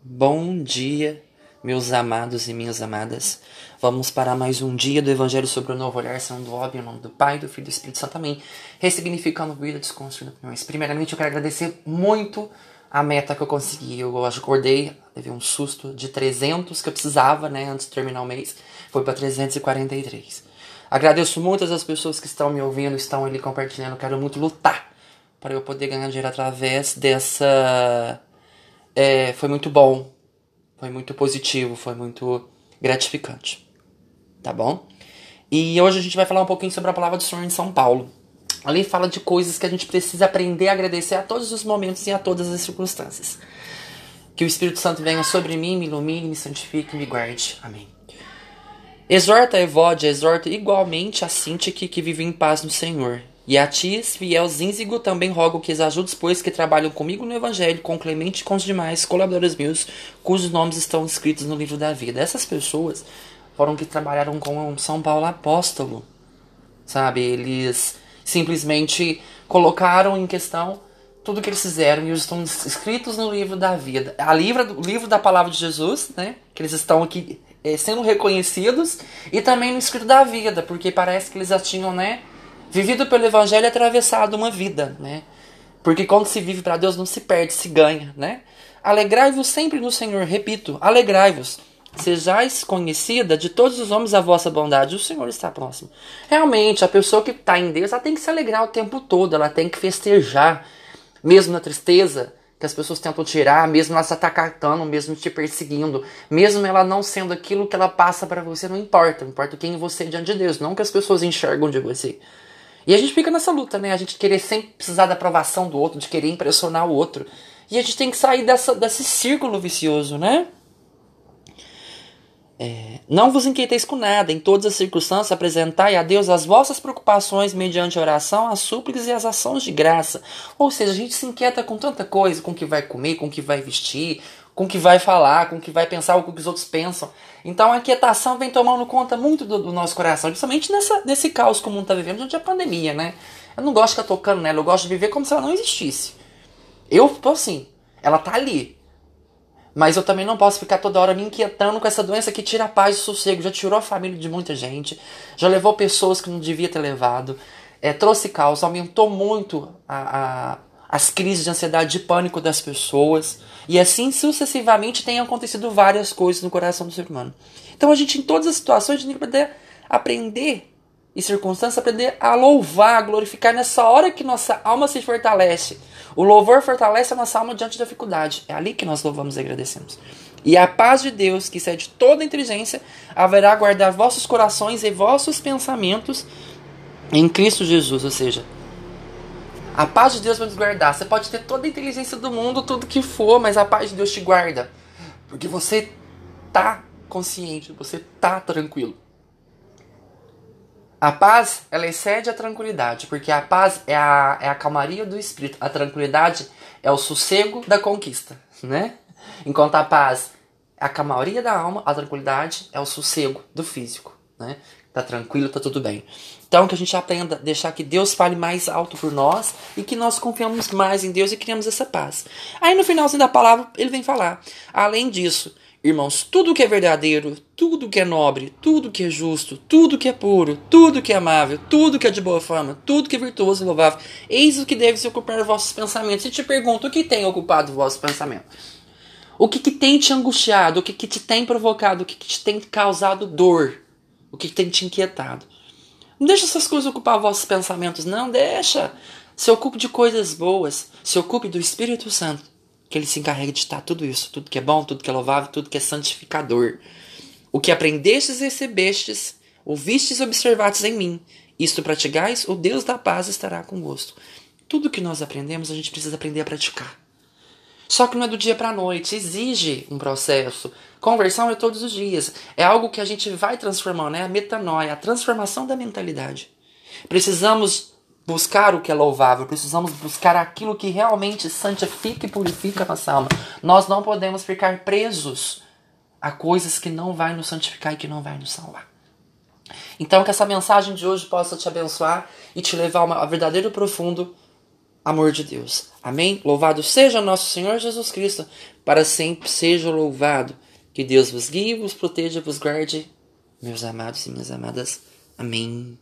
Bom dia, meus amados e minhas amadas. Vamos para mais um dia do Evangelho sobre o Novo Olhar, sendo do óbvio, em nome do Pai, do Filho e do Espírito Santo também, ressignificando vida, desconstruindo opiniões. Primeiramente, eu quero agradecer muito a meta que eu consegui. Eu acordei, levei um susto de 300 que eu precisava, né, antes de terminar o mês. Foi para 343. Agradeço muitas as pessoas que estão me ouvindo, estão ali compartilhando. Quero muito lutar para eu poder ganhar dinheiro através dessa é, foi muito bom, foi muito positivo, foi muito gratificante. Tá bom? E hoje a gente vai falar um pouquinho sobre a palavra do Senhor em São Paulo. Ali fala de coisas que a gente precisa aprender a agradecer a todos os momentos e a todas as circunstâncias. Que o Espírito Santo venha sobre mim, me ilumine, me santifique e me guarde. Amém. Exorta a Evódia, exorta igualmente a Sintique que vive em paz no Senhor. E a ti, fiel Zínzigo, também rogo que os ajudes, pois que trabalham comigo no Evangelho, com Clemente e com os demais colaboradores meus, cujos nomes estão escritos no livro da vida. Essas pessoas foram que trabalharam com São Paulo apóstolo, sabe? Eles simplesmente colocaram em questão tudo que eles fizeram e estão escritos no livro da vida. A livro, o livro da palavra de Jesus, né? Que eles estão aqui é, sendo reconhecidos e também no escrito da vida, porque parece que eles já tinham, né? Vivido pelo Evangelho é atravessado uma vida, né? Porque quando se vive para Deus não se perde, se ganha, né? Alegrai-vos sempre no Senhor, repito, alegrai-vos. Sejais conhecida de todos os homens a vossa bondade, o Senhor está próximo. Realmente, a pessoa que está em Deus, ela tem que se alegrar o tempo todo, ela tem que festejar, mesmo na tristeza que as pessoas tentam tirar, mesmo ela se atacando, mesmo te perseguindo, mesmo ela não sendo aquilo que ela passa para você, não importa, importa quem você é diante de Deus, não que as pessoas enxergam de você. E a gente fica nessa luta, né? A gente querer sempre precisar da aprovação do outro, de querer impressionar o outro. E a gente tem que sair dessa, desse círculo vicioso, né? É, não vos inquieteis com nada, em todas as circunstâncias apresentai a Deus as vossas preocupações mediante oração, as súplicas e as ações de graça. Ou seja, a gente se inquieta com tanta coisa, com o que vai comer, com o que vai vestir, com o que vai falar, com o que vai pensar, ou com o que os outros pensam. Então a inquietação vem tomando conta muito do, do nosso coração, principalmente nessa, nesse caos que o mundo está vivendo durante a pandemia, né? Eu não gosto de ficar tocando nela, eu gosto de viver como se ela não existisse. Eu tô assim, ela tá ali. Mas eu também não posso ficar toda hora me inquietando com essa doença que tira a paz e o sossego. Já tirou a família de muita gente, já levou pessoas que não devia ter levado, é, trouxe caos, aumentou muito a as crises de ansiedade, de pânico das pessoas. E assim sucessivamente tem acontecido várias coisas no coração do ser humano. Então a gente, em todas as situações, tem que poder aprender e circunstâncias, aprender a louvar, a glorificar nessa hora que nossa alma se fortalece. O louvor fortalece a nossa alma diante da dificuldade. É ali que nós louvamos e agradecemos. E a paz de Deus, que excede toda inteligência, haverá guardar vossos corações e vossos pensamentos em Cristo Jesus. Ou seja, a paz de Deus vai nos guardar. Você pode ter toda a inteligência do mundo, tudo que for, mas a paz de Deus te guarda. Porque você tá consciente, você tá tranquilo. A paz, ela excede a tranquilidade, porque a paz é a, é a calmaria do espírito. A tranquilidade é o sossego da conquista, né? Enquanto a paz é a calmaria da alma, a tranquilidade é o sossego do físico, né? Tá tranquilo, tá tudo bem. Então que a gente aprenda a deixar que Deus fale mais alto por nós e que nós confiamos mais em Deus e criamos essa paz. Aí no finalzinho da palavra ele vem falar: além disso, irmãos, tudo que é verdadeiro, tudo que é nobre, tudo que é justo, tudo que é puro, tudo que é amável, tudo que é de boa fama, tudo que é virtuoso e louvável, eis o que deve se ocupar vossos pensamentos. E te pergunto, o que tem ocupado o vosso pensamento? O que, que tem te angustiado? O que, que te tem provocado? O que, que te tem causado dor? O que, tem te inquietado? Não deixa essas coisas ocupar vossos pensamentos, não deixa. Se ocupe de coisas boas, se ocupe do Espírito Santo, que ele se encarrega de estar tudo isso, tudo que é bom, tudo que é louvável, tudo que é santificador. O que aprendestes e recebestes, ouvistes e observastes em mim, isto praticais, o Deus da paz estará convosco. Tudo que nós aprendemos, a gente precisa aprender a praticar. Só que não é do dia para a noite, exige um processo. Conversão é todos os dias. É algo que a gente vai transformando, é a metanoia, a transformação da mentalidade. Precisamos buscar o que é louvável, precisamos buscar aquilo que realmente santifica e purifica a nossa alma. Nós não podemos ficar presos a coisas que não vai nos santificar e que não vai nos salvar. Então que essa mensagem de hoje possa te abençoar e te levar a um verdadeiro profundo amor de Deus. Amém? Louvado seja nosso Senhor Jesus Cristo, para sempre seja louvado. Que Deus vos guie, vos proteja, vos guarde, meus amados e minhas amadas. Amém.